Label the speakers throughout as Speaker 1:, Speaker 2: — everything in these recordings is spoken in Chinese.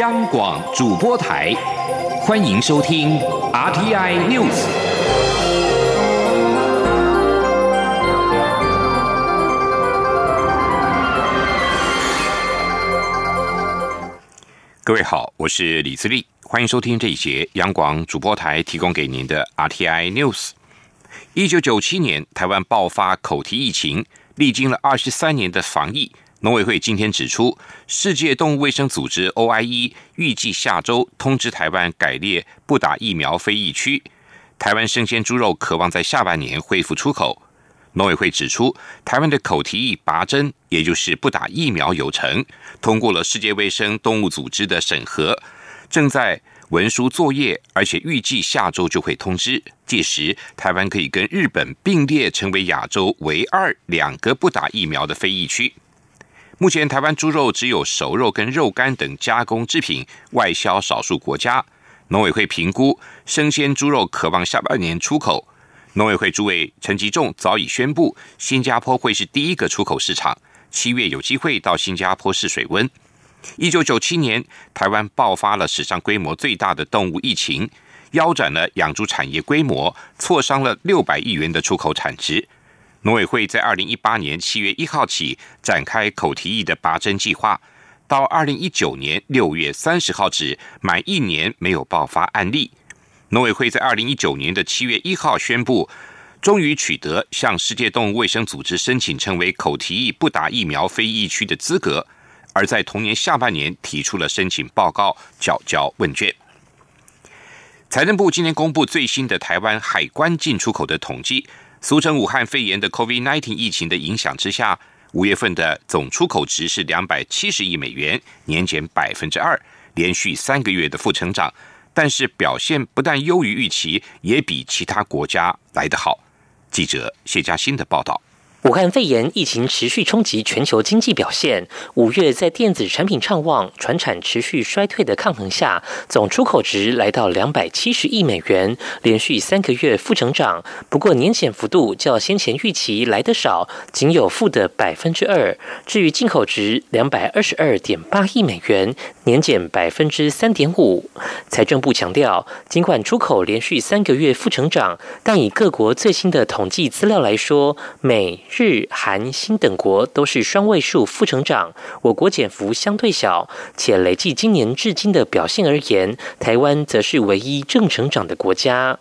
Speaker 1: 央广主播台，欢迎收听 RTI News。各位好，我是李自立，欢迎收听这一节央广主播台提供给您的 RTI News。一九九七年，台湾爆发口蹄疫情，历经了二十三年的防疫。农委会今天指出，世界动物卫生组织 OIE 预计下周通知台湾改列不打疫苗非疫区。台湾生鲜猪肉渴望在下半年恢复出口。农委会指出，台湾的口蹄疫拔针，也就是不打疫苗有成，通过了世界卫生动物组织的审核，正在文书作业，而且预计下周就会通知。届时，台湾可以跟日本并列，成为亚洲唯二两个不打疫苗的非疫区。目前，台湾猪肉只有熟肉跟肉干等加工制品外销少数国家。农委会评估，生鲜猪肉渴望下半年出口。农委会主委陈吉仲早已宣布，新加坡会是第一个出口市场，七月有机会到新加坡试水温。一九九七年，台湾爆发了史上规模最大的动物疫情，腰斩了养猪产业规模，挫伤了六百亿元的出口产值。农委会在二零一八年七月一号起展开口蹄疫的拔针计划，到二零一九年六月三十号止，满一年没有爆发案例。农委会在二零一九年的七月一号宣布，终于取得向世界动物卫生组织申请成为口蹄疫不打疫苗非疫区的资格，而在同年下半年提出了申请报告，缴交问卷。财政部今年公布最新的台湾海关进出口的统计，俗称武汉肺炎的 COVID-19 疫情的影响之下，五月份的总出口值是两百七十亿美元，年减百分之二，连续三个月的负成长。但是表现不但优于预期，也比其他国家来得好。记者谢佳欣的报道。
Speaker 2: 武汉肺炎疫情持续冲击全球经济表现。五月在电子产品畅旺、船产持续衰退的抗衡下，总出口值来到两百七十亿美元，连续三个月负成长。不过年减幅度较先前预期来得少，仅有负的百分之二。至于进口值两百二十二点八亿美元，年减百分之三点五。财政部强调，尽管出口连续三个月负成长，但以各国最新的统计资料来说，美。日、韩、新等国都是双位数负成长，我国减幅相对小，且累计今年至今的表现而言，台湾则是唯一正成长的国家。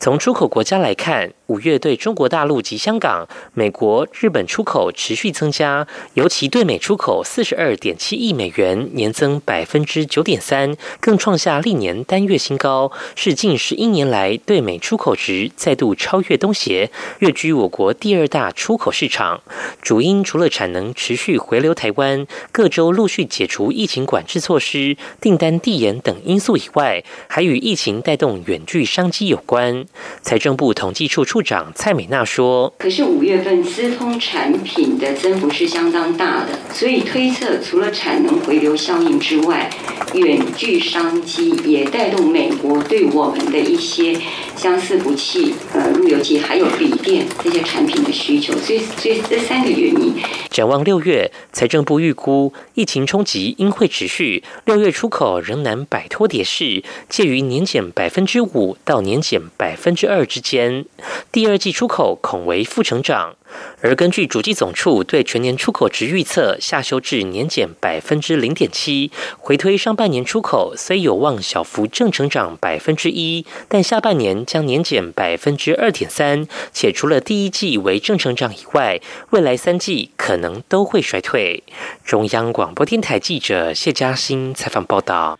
Speaker 2: 从出口国家来看，五月对中国大陆及香港、美国、日本出口持续增加，尤其对美出口四十二点七亿美元，年增百分之九点三，更创下历年单月新高，是近十一年来对美出口值再度超越东协，跃居我国第二大出口市场。主因除了产能持续回流台湾，各州陆续解除疫情管制措施、订单递延等因素以外，还与疫情带动远距商机有关。财政部统计处处长蔡美娜说：“
Speaker 3: 可是五月份资通产品的增幅是相当大的，所以推测除了产能回流效应之外，远距商机也带动美国对我们的一些相似不器、呃路由器还有笔电这些产品的需求。所以，所以这三个原因。
Speaker 2: 展望六月，财政部预估疫情冲击应会持续，六月出口仍难摆脱跌势，介于年减百分之五到年减百。”分之二之间，第二季出口恐为负成长。而根据主计总处对全年出口值预测，下修至年减百分之零点七。回推上半年出口虽有望小幅正成长百分之一，但下半年将年减百分之二点三。且除了第一季为正成长以外，未来三季可能都会衰退。中央广播电台记者谢嘉欣采访报道。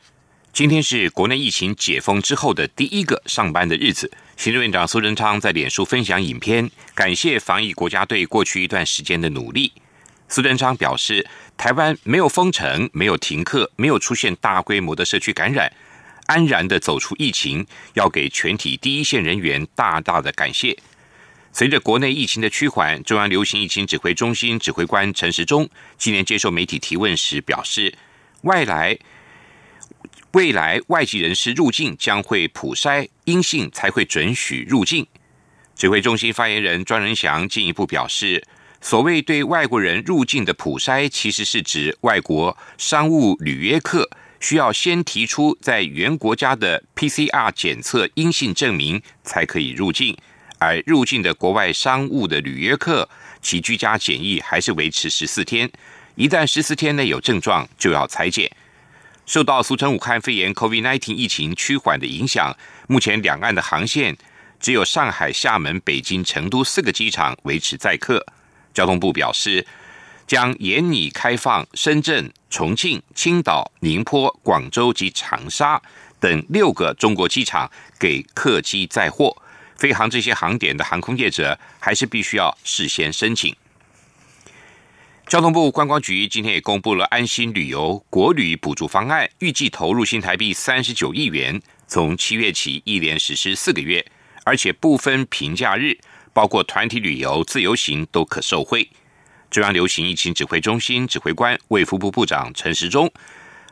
Speaker 1: 今天是国内疫情解封之后的第一个上班的日子。行政院长苏贞昌在脸书分享影片，感谢防疫国家队过去一段时间的努力。苏贞昌表示，台湾没有封城，没有停课，没有出现大规模的社区感染，安然的走出疫情，要给全体第一线人员大大的感谢。随着国内疫情的趋缓，中央流行疫情指挥中心指挥官陈时中今年接受媒体提问时表示，外来。未来外籍人士入境将会普筛阴性才会准许入境。指挥中心发言人庄仁祥进一步表示，所谓对外国人入境的普筛，其实是指外国商务旅约客，需要先提出在原国家的 PCR 检测阴性证明才可以入境，而入境的国外商务的旅约客，其居家检疫还是维持十四天，一旦十四天内有症状就要裁剪。受到俗称武汉肺炎 （COVID-19） 疫情趋缓的影响，目前两岸的航线只有上海、厦门、北京、成都四个机场维持载客。交通部表示。将严拟开放深圳、重庆、青岛、宁波、广州及长沙等六个中国机场给客机载货，飞航这些航点的航空业者还是必须要事先申请。交通部观光局今天也公布了安心旅游国旅补助方案，预计投入新台币三十九亿元，从七月起一连实施四个月，而且不分平假日，包括团体旅游、自由行都可受惠。中央流行疫情指挥中心指挥官卫福部部长陈时中，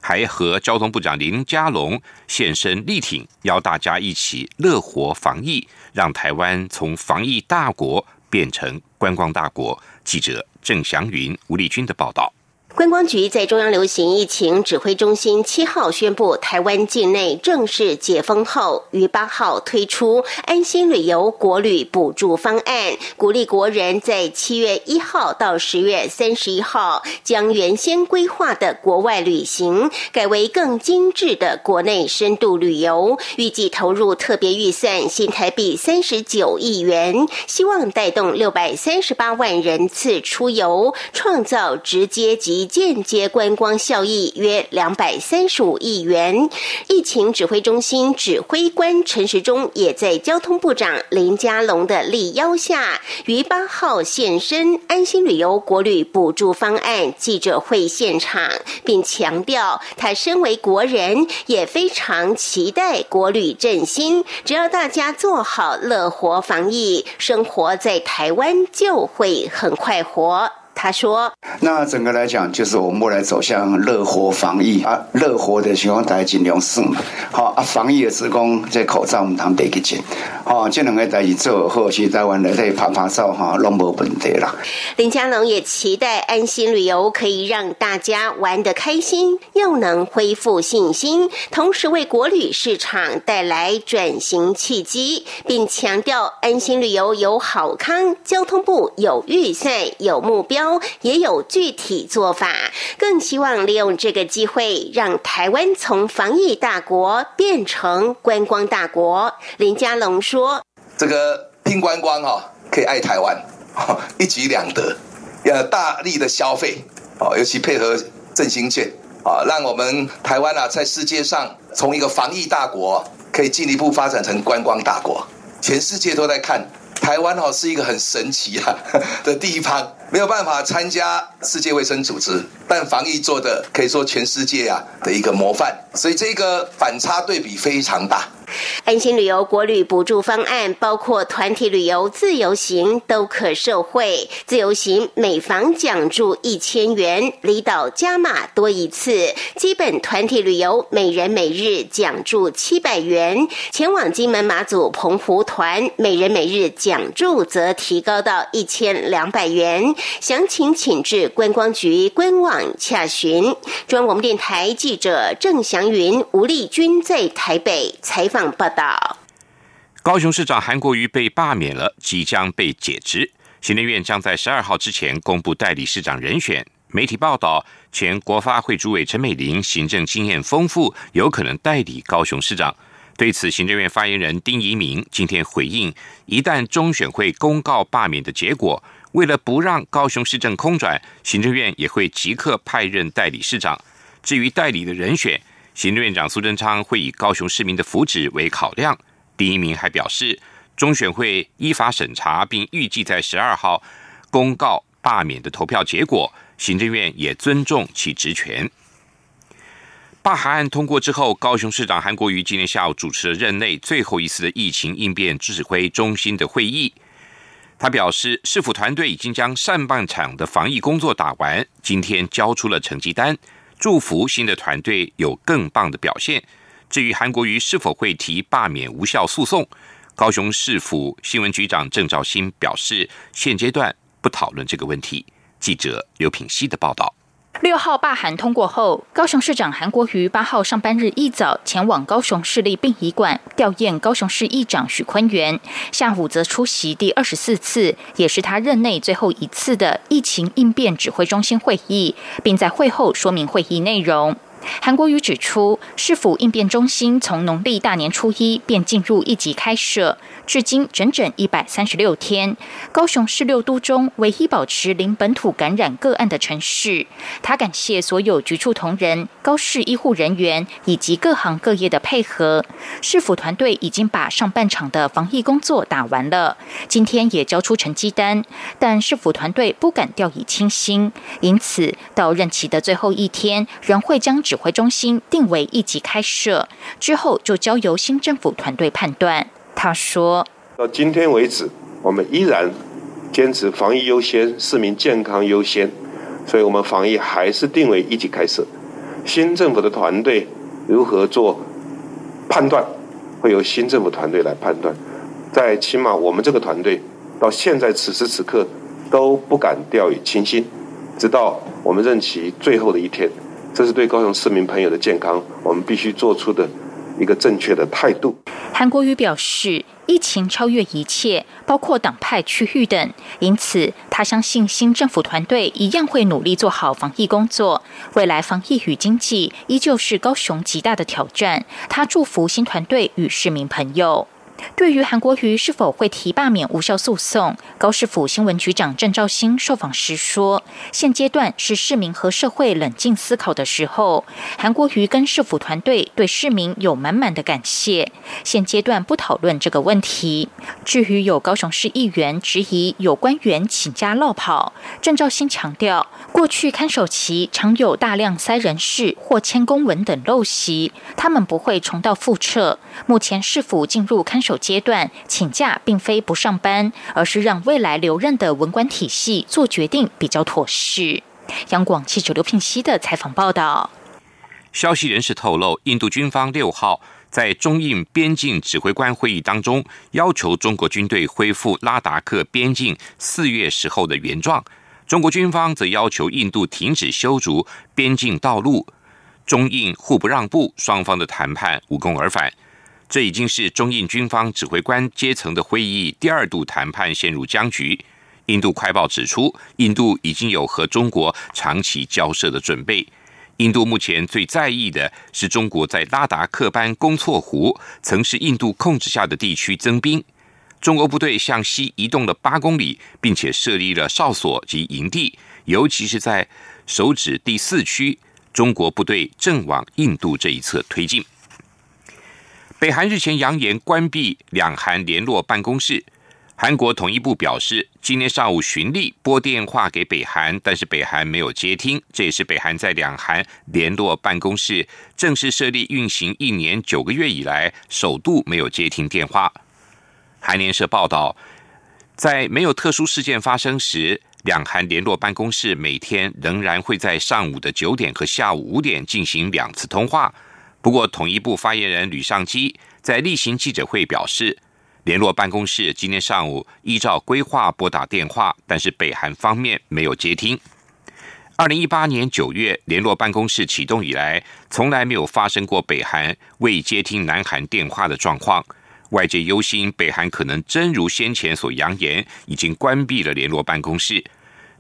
Speaker 1: 还和交通部长林佳龙现身力挺，邀大家一起乐活防疫，让台湾从防疫大国变成观光大国。记者郑祥云、吴丽君的报道。
Speaker 4: 观光局在中央流行疫情指挥中心七号宣布，台湾境内正式解封后，于八号推出安心旅游国旅补助方案，鼓励国人在七月一号到十月三十一号，将原先规划的国外旅行改为更精致的国内深度旅游，预计投入特别预算新台币三十九亿元，希望带动六百三十八万人次出游，创造直接及间接观光效益约两百三十五亿元。疫情指挥中心指挥官陈时中也在交通部长林佳龙的力邀下，于八号现身安心旅游国旅补助方案记者会现场，并强调他身为国人也非常期待国旅振兴。只要大家做好乐活防疫，生活在台湾就会很快活。他说：“
Speaker 5: 那整个来讲，就是我们未来走向乐活防疫啊，乐活的情况大家尽量省嘛。好啊，防疫的职工这口罩我们谈得给紧。好，这两个代志做好，其实台湾来在拍拍照哈，拢无问题啦。”
Speaker 4: 林佳龙也期待安心旅游可以让大家玩得开心，又能恢复信心，同时为国旅市场带来转型契机，并强调安心旅游有好康，交通部有预算有目标。也有具体做法，更希望利用这个机会，让台湾从防疫大国变成观光大国。林佳龙说：“
Speaker 6: 这个拼观光哈，可以爱台湾，一举两得，要大力的消费哦，尤其配合振兴券啊，让我们台湾啊，在世界上从一个防疫大国，可以进一步发展成观光大国，全世界都在看。”台湾哦是一个很神奇啊 的地方，没有办法参加世界卫生组织，但防疫做的可以说全世界啊的一个模范，所以这个反差对比非常大。
Speaker 4: 安心旅游国旅补助方案包括团体旅游、自由行都可受惠。自由行每房奖助一千元，离岛加码多一次。基本团体旅游每人每日奖助七百元，前往金门、马祖、澎湖团每人每日奖助则提高到一千两百元。详情请至观光局官网洽询。中央广播电台记者郑祥云、吴丽君在台北采访。报道：
Speaker 1: 高雄市长韩国瑜被罢免了，即将被解职。行政院将在十二号之前公布代理市长人选。媒体报道，前国发会主委陈美玲行政经验丰富，有可能代理高雄市长。对此，行政院发言人丁仪明今天回应：一旦中选会公告罢免的结果，为了不让高雄市政空转，行政院也会即刻派任代理市长。至于代理的人选，行政院长苏贞昌会以高雄市民的福祉为考量。第一名还表示，中选会依法审查，并预计在十二号公告罢免的投票结果。行政院也尊重其职权。罢韩案通过之后，高雄市长韩国瑜今天下午主持了任内最后一次的疫情应变指挥中心的会议。他表示，市府团队已经将上半场的防疫工作打完，今天交出了成绩单。祝福新的团队有更棒的表现。至于韩国瑜是否会提罢免无效诉讼，高雄市府新闻局长郑兆新表示，现阶段不讨论这个问题。记者刘品希的报道。
Speaker 7: 六号罢韩通过后，高雄市长韩国瑜八号上班日一早前往高雄市立殡仪馆吊唁高雄市议长许坤元，下午则出席第二十四次，也是他任内最后一次的疫情应变指挥中心会议，并在会后说明会议内容。韩国瑜指出，市府应变中心从农历大年初一便进入一级开设，至今整整一百三十六天。高雄是六都中唯一保持零本土感染个案的城市。他感谢所有局处同仁、高市医护人员以及各行各业的配合。市府团队已经把上半场的防疫工作打完了，今天也交出成绩单，但市府团队不敢掉以轻心，因此到任期的最后一天，仍会将指挥中心定为一级开设，之后就交由新政府团队判断。他说：“
Speaker 8: 到今天为止，我们依然坚持防疫优先、市民健康优先，所以我们防疫还是定为一级开设。新政府的团队如何做判断，会由新政府团队来判断。在起码我们这个团队到现在此时此刻都不敢掉以轻心，直到我们任期最后的一天。”这是对高雄市民朋友的健康，我们必须做出的一个正确的态度。
Speaker 7: 韩国瑜表示，疫情超越一切，包括党派、区域等，因此他相信新政府团队一样会努力做好防疫工作。未来防疫与经济依旧是高雄极大的挑战。他祝福新团队与市民朋友。对于韩国瑜是否会提罢免无效诉讼，高市府新闻局长郑兆兴受访时说：“现阶段是市民和社会冷静思考的时候。韩国瑜跟市府团队对市民有满满的感谢。现阶段不讨论这个问题。至于有高雄市议员质疑有官员请假落跑，郑兆兴强调，过去看守期常有大量塞人事或签公文等陋习，他们不会重蹈覆辙。目前市府进入看。守阶段请假并非不上班，而是让未来留任的文官体系做决定比较妥适。央广记者刘聘熙的采访报道。
Speaker 1: 消息人士透露，印度军方六号在中印边境指挥官会议当中，要求中国军队恢复拉达克边境四月时候的原状。中国军方则要求印度停止修筑边境道路，中印互不让步，双方的谈判无功而返。这已经是中印军方指挥官阶层的会议第二度谈判陷入僵局。印度快报指出，印度已经有和中国长期交涉的准备。印度目前最在意的是中国在拉达克班公错湖曾是印度控制下的地区增兵。中国部队向西移动了八公里，并且设立了哨所及营地，尤其是在手指第四区，中国部队正往印度这一侧推进。北韩日前扬言关闭两韩联络办公室。韩国统一部表示，今天上午循例拨电话给北韩，但是北韩没有接听。这也是北韩在两韩联络办公室正式设立运行一年九个月以来，首度没有接听电话。韩联社报道，在没有特殊事件发生时，两韩联络办公室每天仍然会在上午的九点和下午五点进行两次通话。不过，统一部发言人吕尚基在例行记者会表示，联络办公室今天上午依照规划拨打电话，但是北韩方面没有接听。二零一八年九月联络办公室启动以来，从来没有发生过北韩未接听南韩电话的状况。外界忧心北韩可能真如先前所扬言，已经关闭了联络办公室。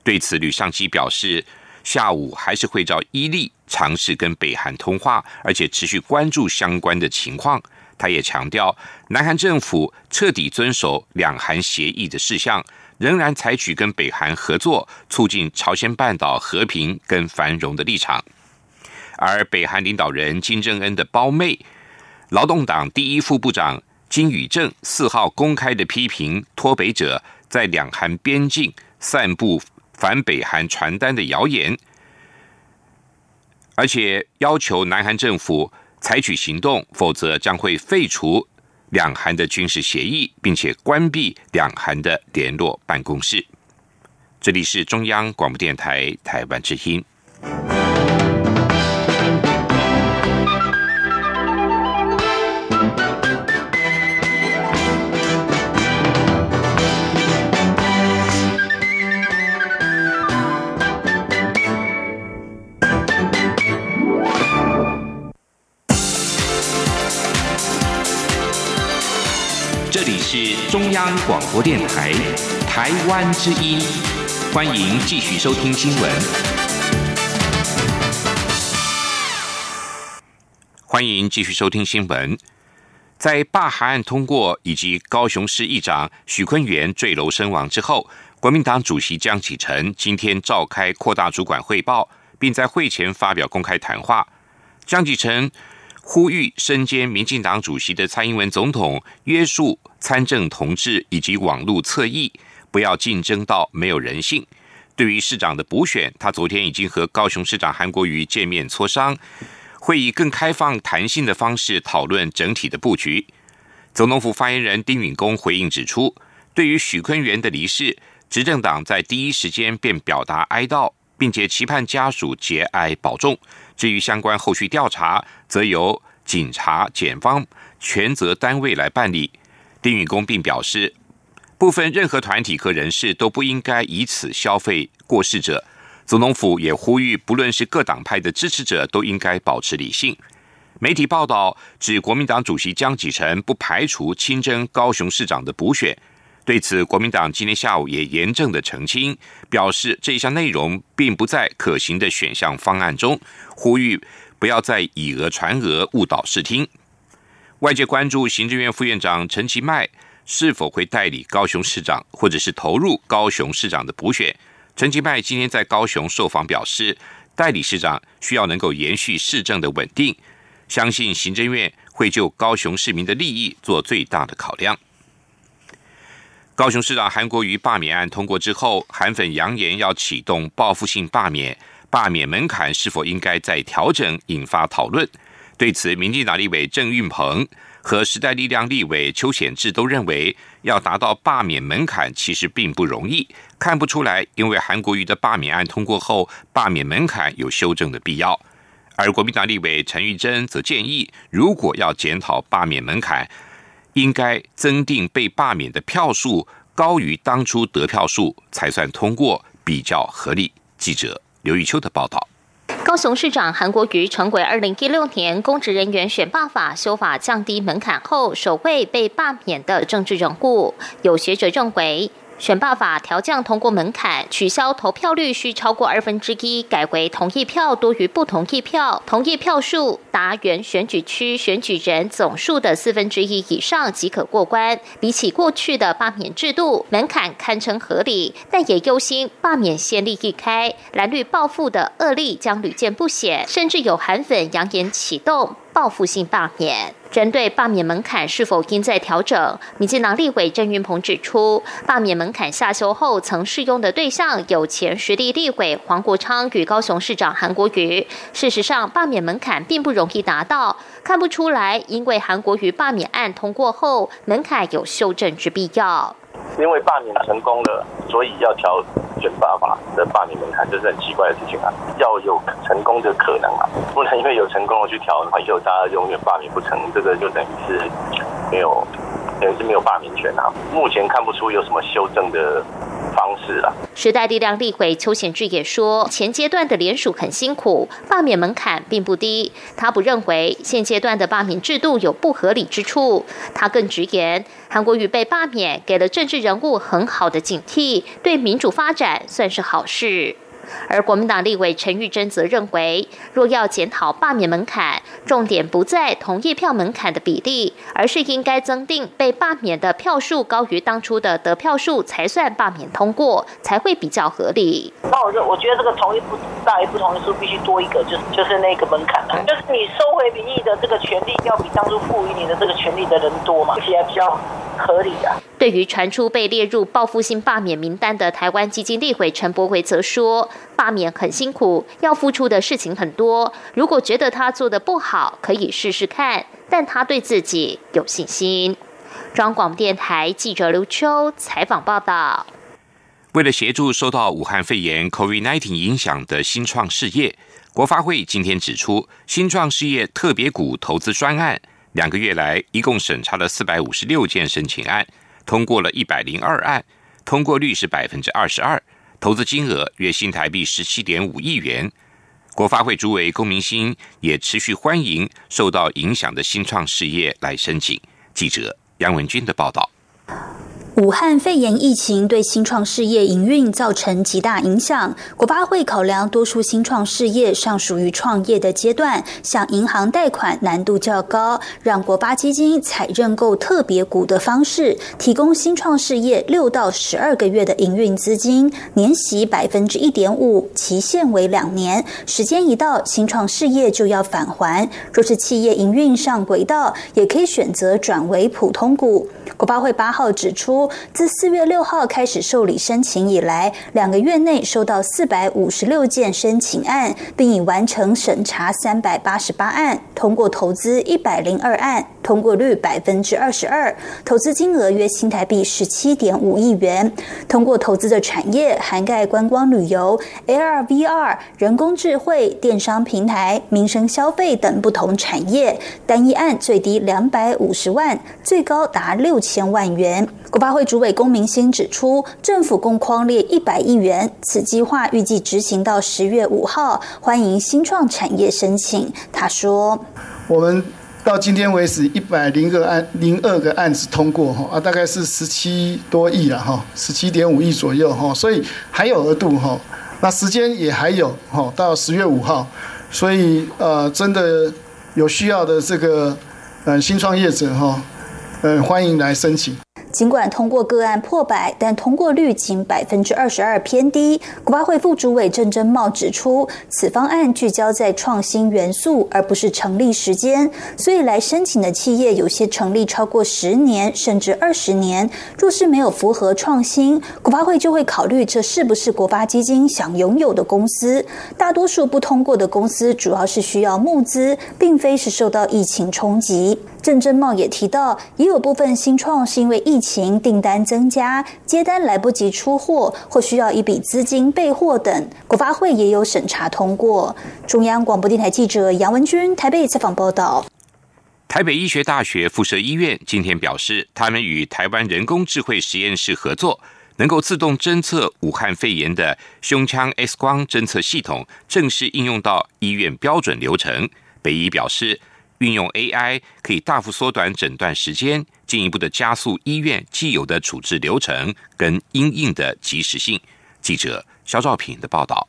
Speaker 1: 对此，吕尚基表示。下午还是会照伊利尝试跟北韩通话，而且持续关注相关的情况。他也强调，南韩政府彻底遵守两韩协议的事项，仍然采取跟北韩合作、促进朝鲜半岛和平跟繁荣的立场。而北韩领导人金正恩的胞妹、劳动党第一副部长金宇正四号公开的批评脱北者在两韩边境散布。反北韩传单的谣言，而且要求南韩政府采取行动，否则将会废除两韩的军事协议，并且关闭两韩的联络办公室。这里是中央广播电台台湾之音。是中央广播电台台湾之音，欢迎继续收听新闻。欢迎继续收听新闻。在罢韩案通过以及高雄市议长许坤元坠楼身亡之后，国民党主席江启臣今天召开扩大主管汇报，并在会前发表公开谈话。江启臣。呼吁身兼民进党主席的蔡英文总统约束参政同志以及网络侧翼，不要竞争到没有人性。对于市长的补选，他昨天已经和高雄市长韩国瑜见面磋商，会以更开放、弹性的方式讨论整体的布局。总统府发言人丁允恭回应指出，对于许坤元的离世，执政党在第一时间便表达哀悼，并且期盼家属节哀保重。至于相关后续调查，则由警察、检方全责单位来办理。丁允恭并表示，部分任何团体和人士都不应该以此消费过世者。总统府也呼吁，不论是各党派的支持者，都应该保持理性。媒体报道指，国民党主席江启臣不排除亲征高雄市长的补选。对此，国民党今天下午也严正的澄清，表示这一项内容并不在可行的选项方案中，呼吁不要再以讹传讹，误导视听。外界关注行政院副院长陈其迈是否会代理高雄市长，或者是投入高雄市长的补选。陈其迈今天在高雄受访表示，代理市长需要能够延续市政的稳定，相信行政院会就高雄市民的利益做最大的考量。高雄市长韩国瑜罢免案通过之后，韩粉扬言要启动报复性罢免，罢免门槛是否应该再调整，引发讨论。对此，民进党立委郑运鹏和时代力量立委邱显志都认为，要达到罢免门槛其实并不容易，看不出来，因为韩国瑜的罢免案通过后，罢免门槛有修正的必要。而国民党立委陈玉珍则建议，如果要检讨罢免门槛，应该增订被罢免的票数高于当初得票数才算通过，比较合理。记者刘玉秋的报道。
Speaker 9: 高雄市长韩国瑜成为二零一六年公职人员选罢法修法降低门槛后首位被罢免的政治人物。有学者认为。选罢法调降通过门槛，取消投票率需超过二分之一，改为同意票多于不同意票，同意票数达原选举区选举人总数的四分之一以上即可过关。比起过去的罢免制度，门槛堪称合理，但也忧心罢免先例一开，蓝绿报复的恶例将屡见不鲜，甚至有韩粉扬言启动。报复性罢免，针对罢免门槛是否应在调整，民进党立委郑云鹏指出，罢免门槛下修后曾适用的对象有前实力立委黄国昌与高雄市长韩国瑜。事实上，罢免门槛并不容易达到，看不出来，因为韩国瑜罢免案通过后，门槛有修正之必要。
Speaker 10: 因为罢免成功了，所以要调选罢法的罢免门槛，这是很奇怪的事情啊！要有成功的可能啊，不能因为有成功了去调的话，以后大家永远罢免不成，这个就等于是没有，等于是没有罢免权啊。目前看不出有什么修正的。方式了。
Speaker 9: 时代力量立委邱显志也说，前阶段的联署很辛苦，罢免门槛并不低。他不认为现阶段的罢免制度有不合理之处。他更直言，韩国瑜被罢免，给了政治人物很好的警惕，对民主发展算是好事。而国民党立委陈玉珍则认为，若要检讨罢免门槛，重点不在同意票门槛的比例，而是应该增订被罢免的票数高于当初的得票数才算罢免通过，才会比较合理。
Speaker 11: 那我就我觉得这个同意不大于不同意数必须多一个，就是就是那个门槛了，就是你收回民意的这个权利要比当初赋予你的这个权利的人多嘛，起来比较合理啊。
Speaker 9: 对于传出被列入报复性罢免名单的台湾基金立委陈柏维则说。罢免很辛苦，要付出的事情很多。如果觉得他做的不好，可以试试看，但他对自己有信心。中广电台记者刘秋采访报道。
Speaker 1: 为了协助受到武汉肺炎 （COVID-19） 影响的新创事业，国发会今天指出，新创事业特别股投资专案两个月来一共审查了四百五十六件申请案，通过了一百零二案，通过率是百分之二十二。投资金额约新台币十七点五亿元。国发会主委龚明鑫也持续欢迎受到影响的新创事业来申请。记者杨文军的报道。
Speaker 12: 武汉肺炎疫情对新创事业营运造成极大影响。国发会考量多数新创事业尚属于创业的阶段，向银行贷款难度较高，让国发基金采认购特别股的方式，提供新创事业六到十二个月的营运资金，年息百分之一点五，期限为两年。时间一到，新创事业就要返还。若是企业营运上轨道，也可以选择转为普通股。国发会八号指出，自四月六号开始受理申请以来，两个月内收到四百五十六件申请案，并已完成审查三百八十八案，通过投资一百零二案，通过率百分之二十二，投资金额约新台币十七点五亿元。通过投资的产业涵盖观光旅游、AR、VR、人工智慧、电商平台、民生消费等不同产业，单一案最低两百五十万，最高达六。千万元，国发会主委龚明鑫指出，政府共框列一百亿元，此计划预计执行到十月五号，欢迎新创产业申请。他说：“
Speaker 13: 我们到今天为止，一百零个案零二个案子通过哈啊，大概是十七多亿了哈，十七点五亿左右哈，所以还有额度哈，那时间也还有哈，到十月五号，所以呃，真的有需要的这个嗯新创业者哈。”嗯，欢迎来申请。
Speaker 12: 尽管通过个案破百，但通过率仅百分之二十二，偏低。国发会副主委郑珍茂指出，此方案聚焦在创新元素，而不是成立时间，所以来申请的企业有些成立超过十年甚至二十年。若是没有符合创新，国发会就会考虑这是不是国发基金想拥有的公司。大多数不通过的公司，主要是需要募资，并非是受到疫情冲击。郑珍茂也提到，也有部分新创是因为疫情订单增加，接单来不及出货，或需要一笔资金备货等，国发会也有审查通过。中央广播电台记者杨文君台北采访报道。
Speaker 1: 台北医学大学附设医院今天表示，他们与台湾人工智慧实验室合作，能够自动侦测武汉肺炎的胸腔 X 光侦测系统正式应用到医院标准流程。北医表示。运用 AI 可以大幅缩短诊断时间，进一步的加速医院既有的处置流程跟应应的及时性。记者肖兆平的报道。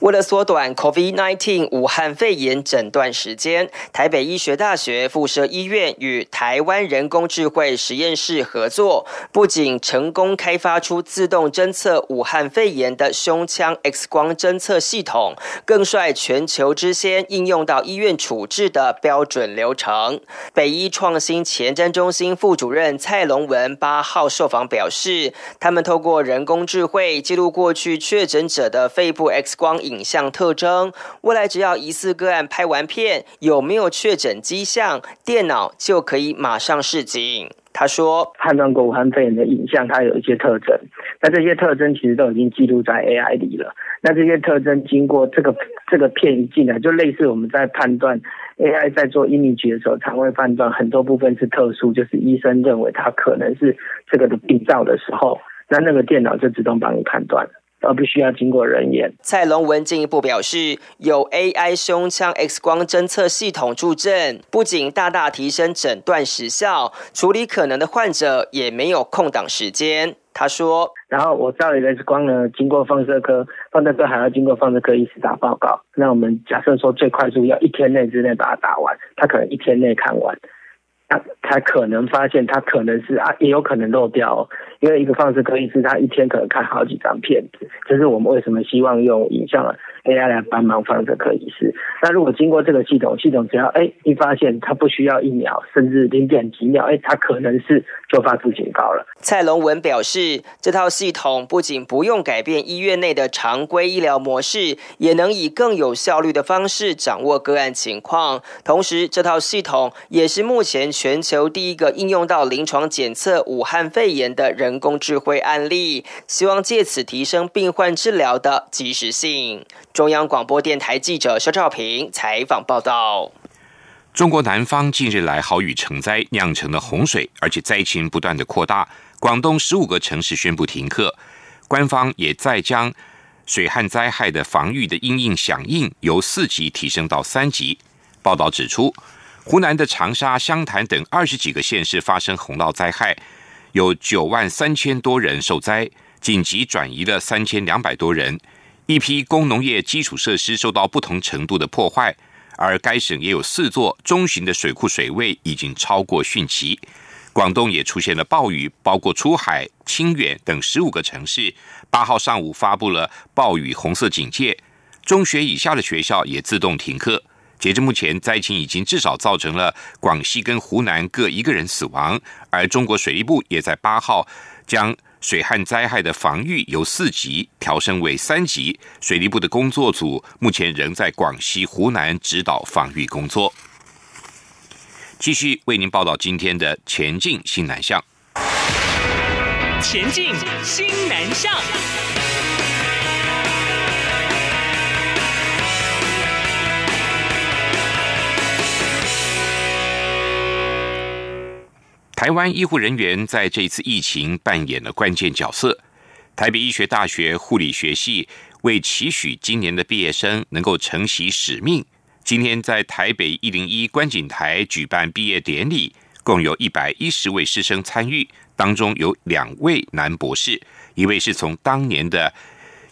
Speaker 14: 为了缩短 COVID-19 武汉肺炎诊断时间，台北医学大学附设医院与台湾人工智慧实验室合作，不仅成功开发出自动侦测武汉肺炎的胸腔 X 光侦测系统，更率全球之先应用到医院处置的标准流程。北医创新前瞻中心副主任蔡龙文八号受访表示，他们透过人工智慧记录过去确诊者的肺部 X 光。影像特征，未来只要疑似个案拍完片，有没有确诊迹象，电脑就可以马上示警。他说，
Speaker 15: 判断过武汉肺炎的影像，它有一些特征，那这些特征其实都已经记录在 AI 里了。那这些特征经过这个这个片一进来，就类似我们在判断 AI 在做 image 的时候，常会判断很多部分是特殊，就是医生认为它可能是这个的病灶的时候，那那个电脑就自动帮你判断。而不需要经过人眼。
Speaker 14: 蔡龙文进一步表示，有 AI 胸腔 X 光侦测系统助阵，不仅大大提升诊断时效，处理可能的患者也没有空档时间。他说：“
Speaker 15: 然后我照一个 X 光呢，经过放射科，放射科还要经过放射科医师打报告。那我们假设说最快速要一天内之内把它打完，他可能一天内看完。”他才可能发现，他可能是啊，也有可能漏掉，因为一个放射科医师他一天可能看好几张片子，这是我们为什么希望用影像 AI 来帮忙放射科医师。那如果经过这个系统，系统只要哎一发现它不需要一秒，甚至零点几秒，哎，它可能是就发出警告了。
Speaker 14: 蔡龙文表示，这套系统不仅不用改变医院内的常规医疗模式，也能以更有效率的方式掌握个案情况。同时，这套系统也是目前。全球第一个应用到临床检测武汉肺炎的人工智慧案例，希望借此提升病患治疗的及时性。中央广播电台记者肖兆平采访报道。
Speaker 1: 中国南方近日来豪雨成灾，酿成了洪水，而且灾情不断的扩大。广东十五个城市宣布停课，官方也再将水旱灾害的防御的应应响应由四级提升到三级。报道指出。湖南的长沙、湘潭等二十几个县市发生洪涝灾害，有九万三千多人受灾，紧急转移了三千两百多人。一批工农业基础设施受到不同程度的破坏，而该省也有四座中型的水库水位已经超过汛期。广东也出现了暴雨，包括出海、清远等十五个城市，八号上午发布了暴雨红色警戒，中学以下的学校也自动停课。截至目前，灾情已经至少造成了广西跟湖南各一个人死亡，而中国水利部也在八号将。水旱灾害的防御由四级调升为三级，水利部的工作组目前仍在广西、湖南指导防御工作。继续为您报道今天的前进新南向。前进新南向。台湾医护人员在这次疫情扮演了关键角色。台北医学大学护理学系为期许今年的毕业生能够承袭使命，今天在台北一零一观景台举办毕业典礼，共有一百一十位师生参与，当中有两位男博士，一位是从当年的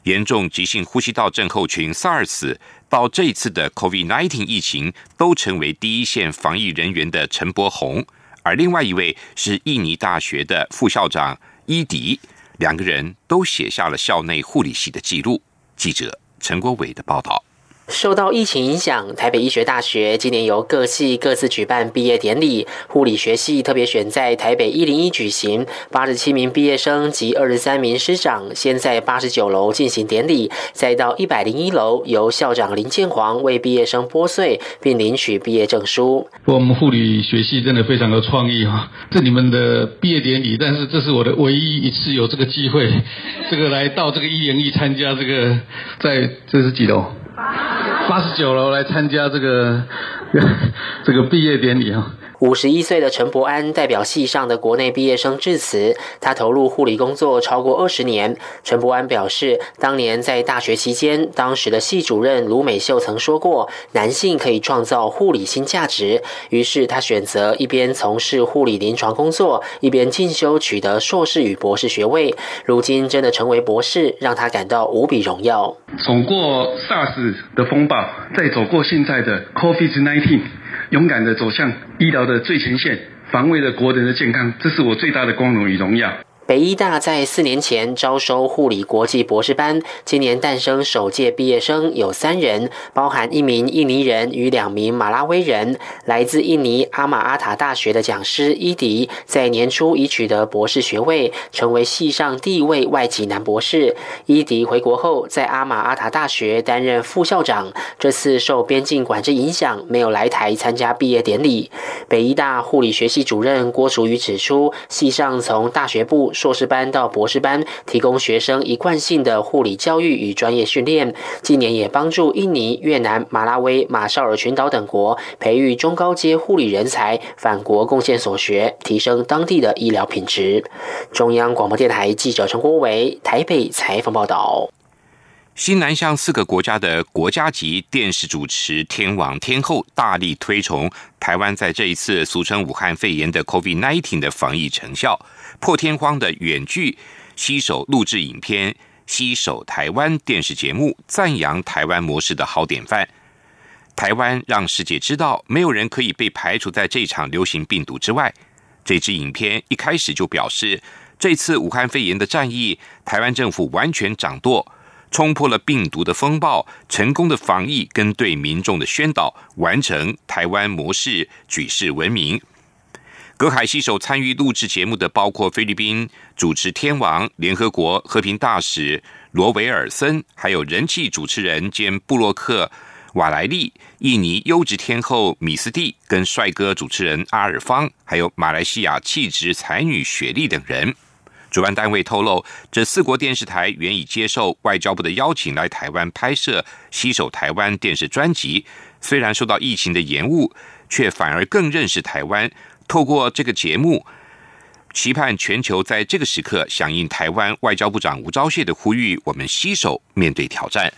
Speaker 1: 严重急性呼吸道症候群 SARS 到这次的 COVID-19 疫情都成为第一线防疫人员的陈柏宏。而另外一位是印尼大学的副校长伊迪，两个人都写下了校内护理系的记录。记者陈国伟的报道。
Speaker 16: 受到疫情影响，台北医学大学今年由各系各自举办毕业典礼。护理学系特别选在台北一零一举行，八十七名毕业生及二十三名师长先在八十九楼进行典礼，再到一百零一楼由校长林建煌为毕业生拨穗，并领取毕业证书。
Speaker 17: 我们护理学系真的非常有创意哈，这你们的毕业典礼，但是这是我的唯一一次有这个机会，这个来到这个一零一参加这个，在这是几楼？八十九楼来参加这个 这个毕业典礼啊。
Speaker 16: 五十一岁的陈伯安代表系上的国内毕业生致辞，他投入护理工作超过二十年。陈伯安表示，当年在大学期间，当时的系主任卢美秀曾说过，男性可以创造护理新价值。于是他选择一边从事护理临床工作，一边进修，取得硕士与博士学位。如今真的成为博士，让他感到无比荣耀。
Speaker 17: 走过 SARS 的风暴，再走过现在的 COVID-19。勇敢的走向医疗的最前线，防卫了国人的健康，这是我最大的光荣与荣耀。
Speaker 16: 北医大在四年前招收护理国际博士班，今年诞生首届毕业生有三人，包含一名印尼人与两名马拉维人。来自印尼阿马阿塔大学的讲师伊迪，在年初已取得博士学位，成为系上第一位外籍男博士。伊迪回国后，在阿马阿塔大学担任副校长。这次受边境管制影响，没有来台参加毕业典礼。北医大护理学系主任郭淑瑜指出，系上从大学部。硕士班到博士班，提供学生一贯性的护理教育与专业训练。近年也帮助印尼、越南、马拉维、马绍尔群岛等国培育中高阶护理人才，返国贡献所学，提升当地的医疗品质。中央广播电台记者陈国伟台北采访报道。
Speaker 1: 新南向四个国家的国家级电视主持天王天后大力推崇台湾在这一次俗称武汉肺炎的 COVID-19 的防疫成效。破天荒的远距携手录制影片，携手台湾电视节目，赞扬台湾模式的好典范。台湾让世界知道，没有人可以被排除在这场流行病毒之外。这支影片一开始就表示，这次武汉肺炎的战役，台湾政府完全掌舵，冲破了病毒的风暴，成功的防疫跟对民众的宣导，完成台湾模式，举世闻名。隔海携手参与录制节目的，包括菲律宾主持天王、联合国和平大使罗维尔森，还有人气主持人兼布洛克瓦莱利、印尼优质天后米斯蒂，跟帅哥主持人阿尔方，还有马来西亚气质才女雪莉等人。主办单位透露，这四国电视台原已接受外交部的邀请来台湾拍摄《携手台湾》电视专辑，虽然受到疫情的延误，却反而更认识台湾。透过这个节目，期盼全球在这个时刻响应台湾外交部长吴钊燮的呼吁，我们携手面对挑战。